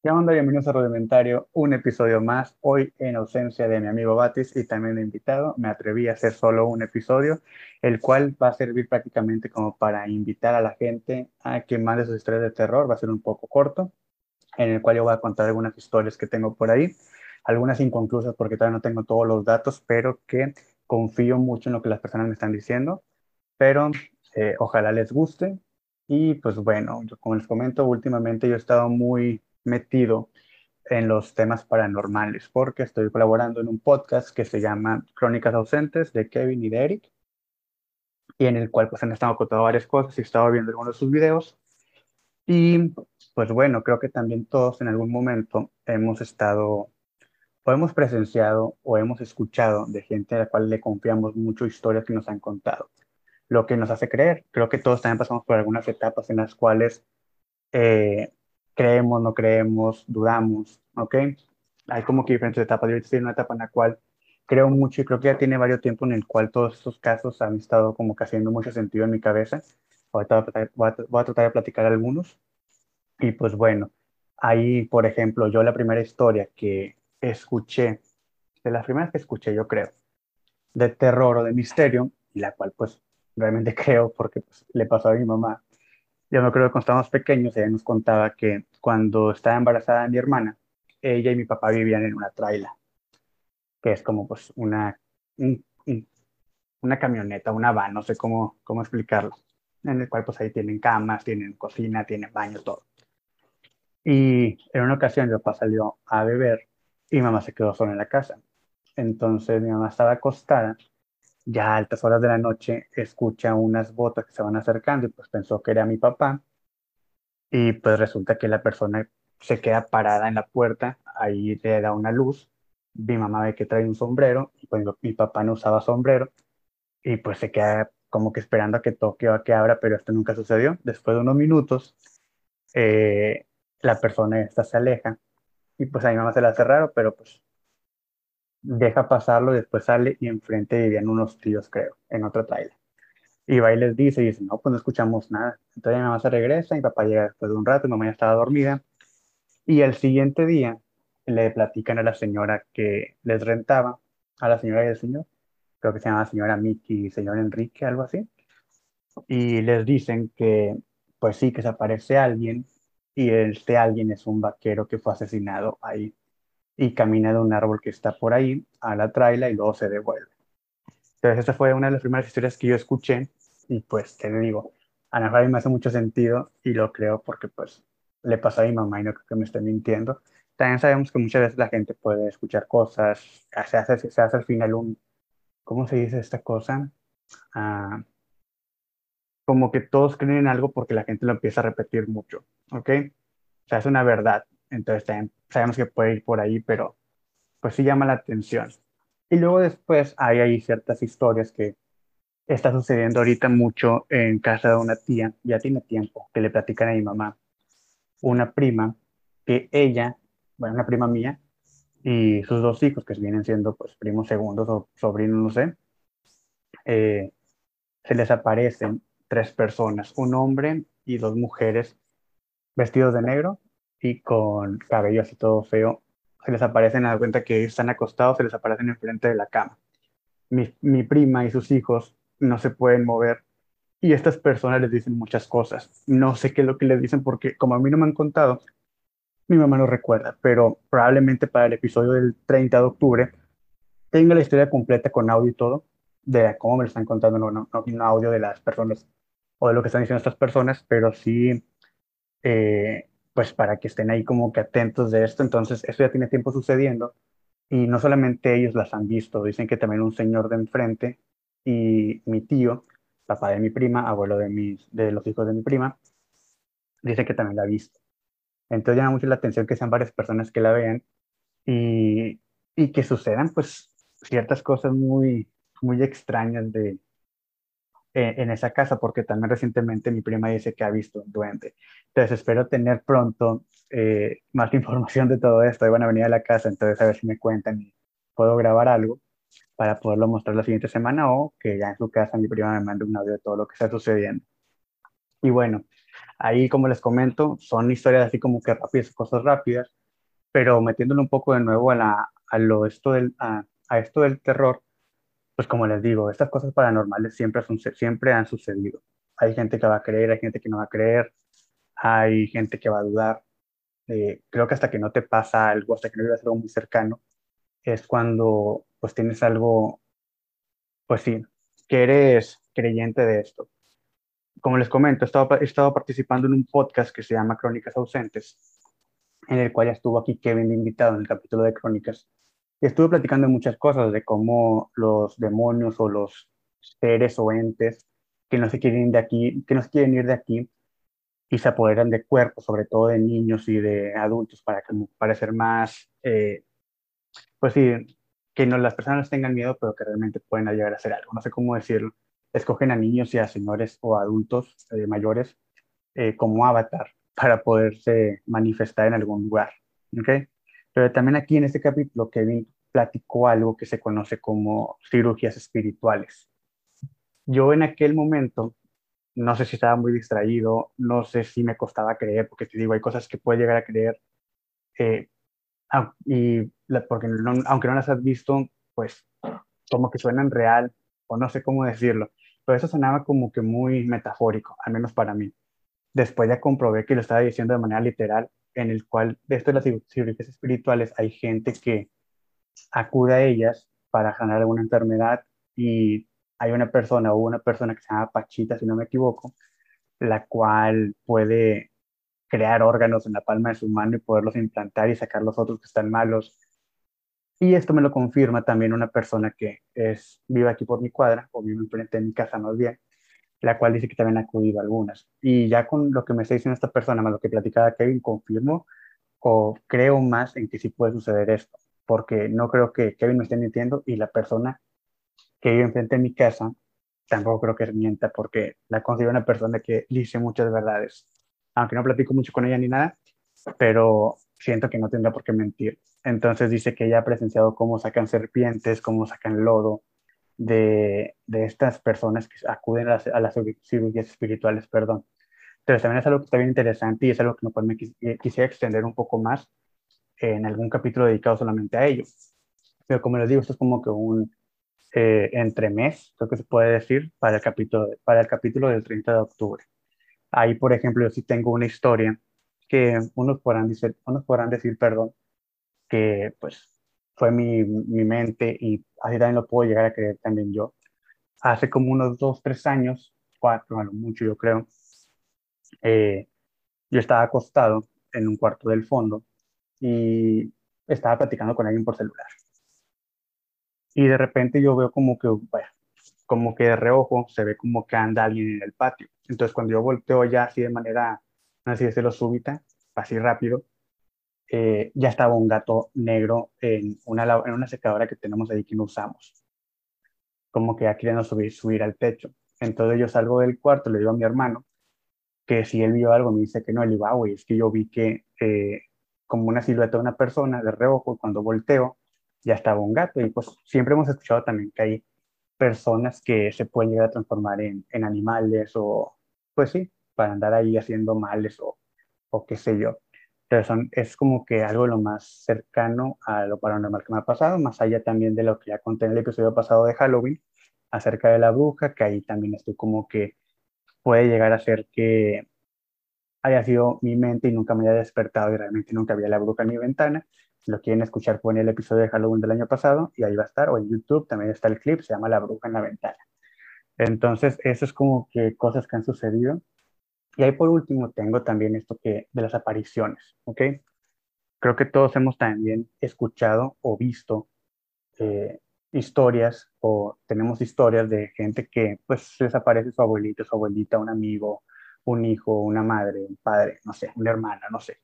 ¿Qué onda? Bienvenidos a Rudimentario, un episodio más. Hoy, en ausencia de mi amigo Batis y también de invitado, me atreví a hacer solo un episodio, el cual va a servir prácticamente como para invitar a la gente a que mande sus historias de terror. Va a ser un poco corto, en el cual yo voy a contar algunas historias que tengo por ahí, algunas inconclusas porque todavía no tengo todos los datos, pero que confío mucho en lo que las personas me están diciendo. Pero eh, ojalá les guste. Y pues bueno, yo, como les comento, últimamente yo he estado muy metido en los temas paranormales, porque estoy colaborando en un podcast que se llama Crónicas Ausentes de Kevin y de Eric, y en el cual pues han estado contando varias cosas y he estado viendo algunos de sus videos. Y pues bueno, creo que también todos en algún momento hemos estado o hemos presenciado o hemos escuchado de gente a la cual le confiamos mucho historias que nos han contado. Lo que nos hace creer, creo que todos también pasamos por algunas etapas en las cuales eh, creemos, no creemos, dudamos, ¿ok? Hay como que diferentes etapas. Yo estoy en una etapa en la cual creo mucho y creo que ya tiene varios tiempo en el cual todos estos casos han estado como que haciendo mucho sentido en mi cabeza. Ahorita voy a, voy a tratar de platicar algunos. Y pues bueno, ahí, por ejemplo, yo la primera historia que escuché, de las primeras que escuché, yo creo, de terror o de misterio, y la cual pues realmente creo porque pues, le pasó a mi mamá, yo me acuerdo que cuando estábamos pequeños, ella nos contaba que cuando estaba embarazada mi hermana, ella y mi papá vivían en una traila, que es como pues una, una camioneta, una van, no sé cómo, cómo explicarlo, en el cual pues ahí tienen camas, tienen cocina, tienen baño, todo. Y en una ocasión mi papá salió a beber y mamá se quedó sola en la casa. Entonces mi mamá estaba acostada ya a altas horas de la noche escucha unas botas que se van acercando y pues pensó que era mi papá y pues resulta que la persona se queda parada en la puerta, ahí le da una luz, mi mamá ve que trae un sombrero y pues mi papá no usaba sombrero y pues se queda como que esperando a que toque o a que abra, pero esto nunca sucedió. Después de unos minutos, eh, la persona esta se aleja y pues a mi mamá se la hace raro, pero pues deja pasarlo, después sale y enfrente vivían unos tíos, creo, en otro trailer. Y va y les dice, y dice, no, pues no escuchamos nada. Entonces mi mamá se regresa, mi papá llega después de un rato, mi mamá ya estaba dormida. Y el siguiente día le platican a la señora que les rentaba, a la señora y al señor, creo que se llama señora Miki y señor Enrique, algo así. Y les dicen que, pues sí, que se aparece alguien y este alguien es un vaquero que fue asesinado ahí y camina de un árbol que está por ahí a la traila y luego se devuelve. Entonces, esa fue una de las primeras historias que yo escuché y pues te digo, a mí me hace mucho sentido y lo creo porque pues le pasó a mi mamá y no creo que me esté mintiendo. También sabemos que muchas veces la gente puede escuchar cosas, se hace, se hace al final un, ¿cómo se dice esta cosa? Ah, como que todos creen en algo porque la gente lo empieza a repetir mucho, ¿ok? O sea, es una verdad. Entonces también sabemos que puede ir por ahí, pero pues sí llama la atención. Y luego después hay ahí ciertas historias que está sucediendo ahorita mucho en casa de una tía, ya tiene tiempo, que le platican a mi mamá, una prima, que ella, bueno, una prima mía, y sus dos hijos, que vienen siendo pues primos segundos o sobrinos, no sé, eh, se les aparecen tres personas, un hombre y dos mujeres vestidos de negro y con cabello así todo feo, se les aparecen, a cuenta que están acostados, se les aparecen enfrente de la cama. Mi, mi prima y sus hijos no se pueden mover y estas personas les dicen muchas cosas. No sé qué es lo que les dicen porque como a mí no me han contado, mi mamá no recuerda, pero probablemente para el episodio del 30 de octubre tenga la historia completa con audio y todo, de cómo me lo están contando, no, no, no audio de las personas o de lo que están diciendo estas personas, pero sí eh, pues para que estén ahí como que atentos de esto. Entonces, eso ya tiene tiempo sucediendo y no solamente ellos las han visto, dicen que también un señor de enfrente y mi tío, papá de mi prima, abuelo de, mis, de los hijos de mi prima, dice que también la ha visto. Entonces llama mucho la atención que sean varias personas que la vean y, y que sucedan pues ciertas cosas muy, muy extrañas de, eh, en esa casa, porque también recientemente mi prima dice que ha visto un duende. Entonces espero tener pronto eh, más información de todo esto. Y van a venir a la casa, entonces a ver si me cuentan y puedo grabar algo para poderlo mostrar la siguiente semana o que ya en su casa mi prima me mande un audio de todo lo que está sucediendo. Y bueno, Ahí, como les comento, son historias así como que rápidas, cosas rápidas, pero metiéndole un poco de nuevo a, lo, esto del, a esto del terror, pues como les digo, estas cosas paranormales siempre, han sucedido. Hay gente que va a creer, hay gente que no va a creer, hay gente que va a dudar. Eh, creo que hasta que no te pasa algo, hasta que no vives algo muy cercano, es cuando pues tienes algo, pues sí, que eres creyente de esto. Como les comento, he estado, participando en un podcast que se llama Crónicas Ausentes, en el cual ya estuvo aquí Kevin invitado en el capítulo de Crónicas. Estuve platicando muchas cosas de cómo los demonios o los seres o entes que no se quieren ir de aquí, que no se quieren ir de aquí y se apoderan de cuerpos, sobre todo de niños y de adultos, para que más, eh, pues sí, que no las personas tengan miedo, pero que realmente pueden llegar a hacer algo. No sé cómo decirlo. Escogen a niños y a señores o adultos eh, mayores eh, como avatar para poderse manifestar en algún lugar. ¿okay? Pero también aquí en este capítulo Kevin platicó algo que se conoce como cirugías espirituales. Yo en aquel momento, no sé si estaba muy distraído, no sé si me costaba creer, porque te digo, hay cosas que puedes llegar a creer, eh, y porque aunque no las has visto, pues como que suenan real, o no sé cómo decirlo, pero eso sonaba como que muy metafórico, al menos para mí. Después ya comprobé que lo estaba diciendo de manera literal, en el cual, de esto de las cirugías espirituales, hay gente que acude a ellas para sanar alguna enfermedad y hay una persona o una persona que se llama Pachita, si no me equivoco, la cual puede crear órganos en la palma de su mano y poderlos implantar y sacar los otros que están malos. Y esto me lo confirma también una persona que es vive aquí por mi cuadra, o vive enfrente de mi casa más bien, la cual dice que también ha acudido algunas. Y ya con lo que me está diciendo esta persona, más lo que platicaba Kevin, confirmo o creo más en que sí puede suceder esto, porque no creo que Kevin me esté mintiendo y la persona que vive enfrente de mi casa tampoco creo que mienta, porque la considero una persona que dice muchas verdades aunque no platico mucho con ella ni nada, pero siento que no tendrá por qué mentir. Entonces dice que ella ha presenciado cómo sacan serpientes, cómo sacan lodo de, de estas personas que acuden a las, a las, cirugías espirituales, perdón. Entonces también es algo que está bien interesante y es algo que me eh, quisiera extender un poco más en algún capítulo dedicado solamente a ello. Pero como les digo, esto es como que un eh, entremés, creo que se puede decir, para el capítulo, para el capítulo del 30 de octubre. Ahí, por ejemplo, yo sí tengo una historia que unos podrán decir, unos podrán decir, perdón, que pues fue mi, mi mente y así también lo puedo llegar a creer también yo. Hace como unos dos, tres años, cuatro, bueno, mucho yo creo, eh, yo estaba acostado en un cuarto del fondo y estaba platicando con alguien por celular. Y de repente yo veo como que, vaya, como que de reojo se ve como que anda alguien en el patio. Entonces cuando yo volteo ya así de manera, si decirlo súbita, así rápido, eh, ya estaba un gato negro en una, en una secadora que tenemos ahí que no usamos. Como que ya queriendo subir, subir al techo. Entonces yo salgo del cuarto, le digo a mi hermano que si él vio algo, me dice que no, él iba, ah, güey, es que yo vi que eh, como una silueta de una persona de reojo, cuando volteo, ya estaba un gato. Y pues siempre hemos escuchado también que hay personas que se pueden llegar a transformar en, en animales o, pues sí, para andar ahí haciendo males o, o qué sé yo. Pero es como que algo lo más cercano a lo paranormal que me ha pasado, más allá también de lo que ya conté en el episodio pasado de Halloween, acerca de la bruja, que ahí también estoy como que puede llegar a ser que haya sido mi mente y nunca me haya despertado y realmente nunca había la bruja en mi ventana, lo quieren escuchar, pueden el episodio de Halloween del año pasado y ahí va a estar, o en YouTube también está el clip, se llama La bruja en la ventana. Entonces, eso es como que cosas que han sucedido. Y ahí por último tengo también esto que de las apariciones, ¿ok? Creo que todos hemos también escuchado o visto eh, historias o tenemos historias de gente que pues desaparece su abuelito, su abuelita, un amigo, un hijo, una madre, un padre, no sé, una hermana, no sé.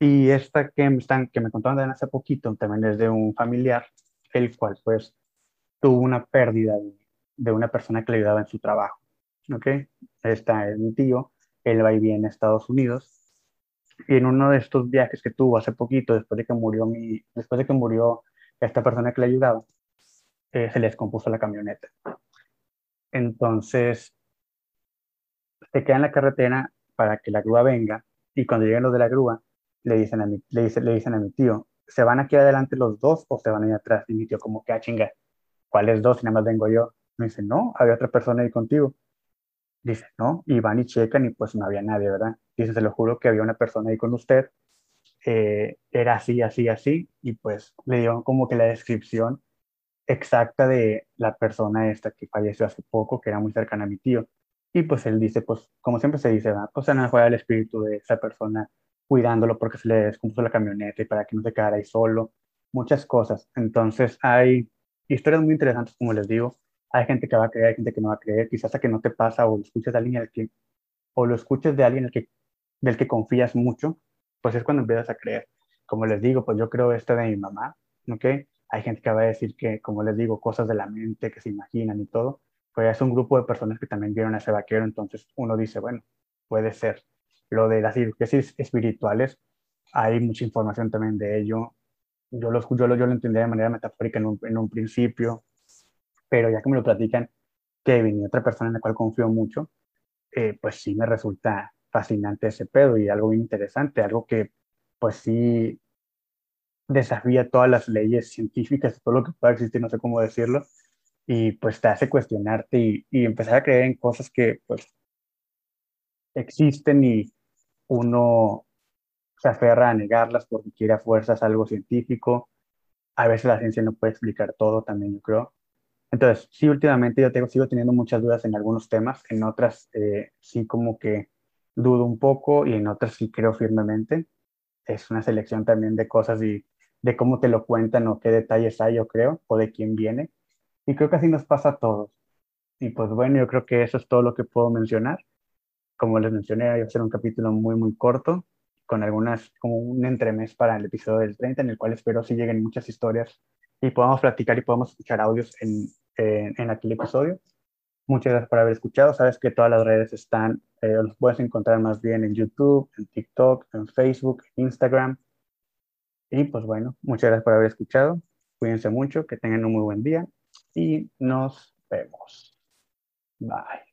Y esta que me, están, que me contaron hace poquito también es de un familiar, el cual pues tuvo una pérdida de, una persona que le ayudaba en su trabajo. ¿Ok? Esta es mi tío, él va y viene a Estados Unidos. Y en uno de estos viajes que tuvo hace poquito, después de que murió, mi, después de que murió esta persona que le ayudaba, eh, se le descompuso la camioneta. Entonces, se queda en la carretera para que la grúa venga y cuando lleguen los de la grúa, le dicen a mi, le dicen, le dicen a mi tío, ¿se van aquí adelante los dos o se van a ir atrás? Y mi tío como que, ah, chinga, ¿cuáles dos? Y nada más vengo yo. Me dice, no, había otra persona ahí contigo. Dice, no, y van y checan y pues no había nadie, ¿verdad? Dice, se lo juro que había una persona ahí con usted, eh, era así, así, así, y pues le dieron como que la descripción exacta de la persona esta que falleció hace poco, que era muy cercana a mi tío. Y pues él dice, pues como siempre se dice, ¿verdad? pues no juega el espíritu de esa persona cuidándolo porque se le descompuso la camioneta y para que no se quedara ahí solo, muchas cosas. Entonces hay historias muy interesantes, como les digo. Hay gente que va a creer, hay gente que no va a creer, quizás a que no te pasa o escuches de alguien que, o lo escuches de alguien del que confías mucho, pues es cuando empiezas a creer. Como les digo, pues yo creo esto de mi mamá, ¿ok? Hay gente que va a decir que, como les digo, cosas de la mente que se imaginan y todo, pues es un grupo de personas que también vieron a ese vaquero, entonces uno dice, bueno, puede ser. Lo de las cirugías espirituales, hay mucha información también de ello. Yo lo, yo lo, yo lo entendía de manera metafórica en un, en un principio, pero ya que me lo platican Kevin y otra persona en la cual confío mucho, eh, pues sí me resulta fascinante ese pedo y algo interesante, algo que pues sí desafía todas las leyes científicas todo lo que pueda existir, no sé cómo decirlo, y pues te hace cuestionarte y, y empezar a creer en cosas que pues existen y uno se aferra a negarlas porque quiere a fuerzas algo científico. A veces la ciencia no puede explicar todo también, yo creo. Entonces, sí, últimamente yo tengo, sigo teniendo muchas dudas en algunos temas, en otras eh, sí como que dudo un poco y en otras sí creo firmemente. Es una selección también de cosas y de cómo te lo cuentan o qué detalles hay, yo creo, o de quién viene. Y creo que así nos pasa a todos. Y pues bueno, yo creo que eso es todo lo que puedo mencionar. Como les mencioné, va a ser un capítulo muy, muy corto, con algunas, como un entremés para el episodio del 30, en el cual espero si lleguen muchas historias y podamos platicar y podamos escuchar audios en, en, aquel episodio. Muchas gracias por haber escuchado. Sabes que todas las redes están, eh, los puedes encontrar más bien en YouTube, en TikTok, en Facebook, Instagram. Y pues bueno, muchas gracias por haber escuchado. Cuídense mucho, que tengan un muy buen día y nos vemos. Bye.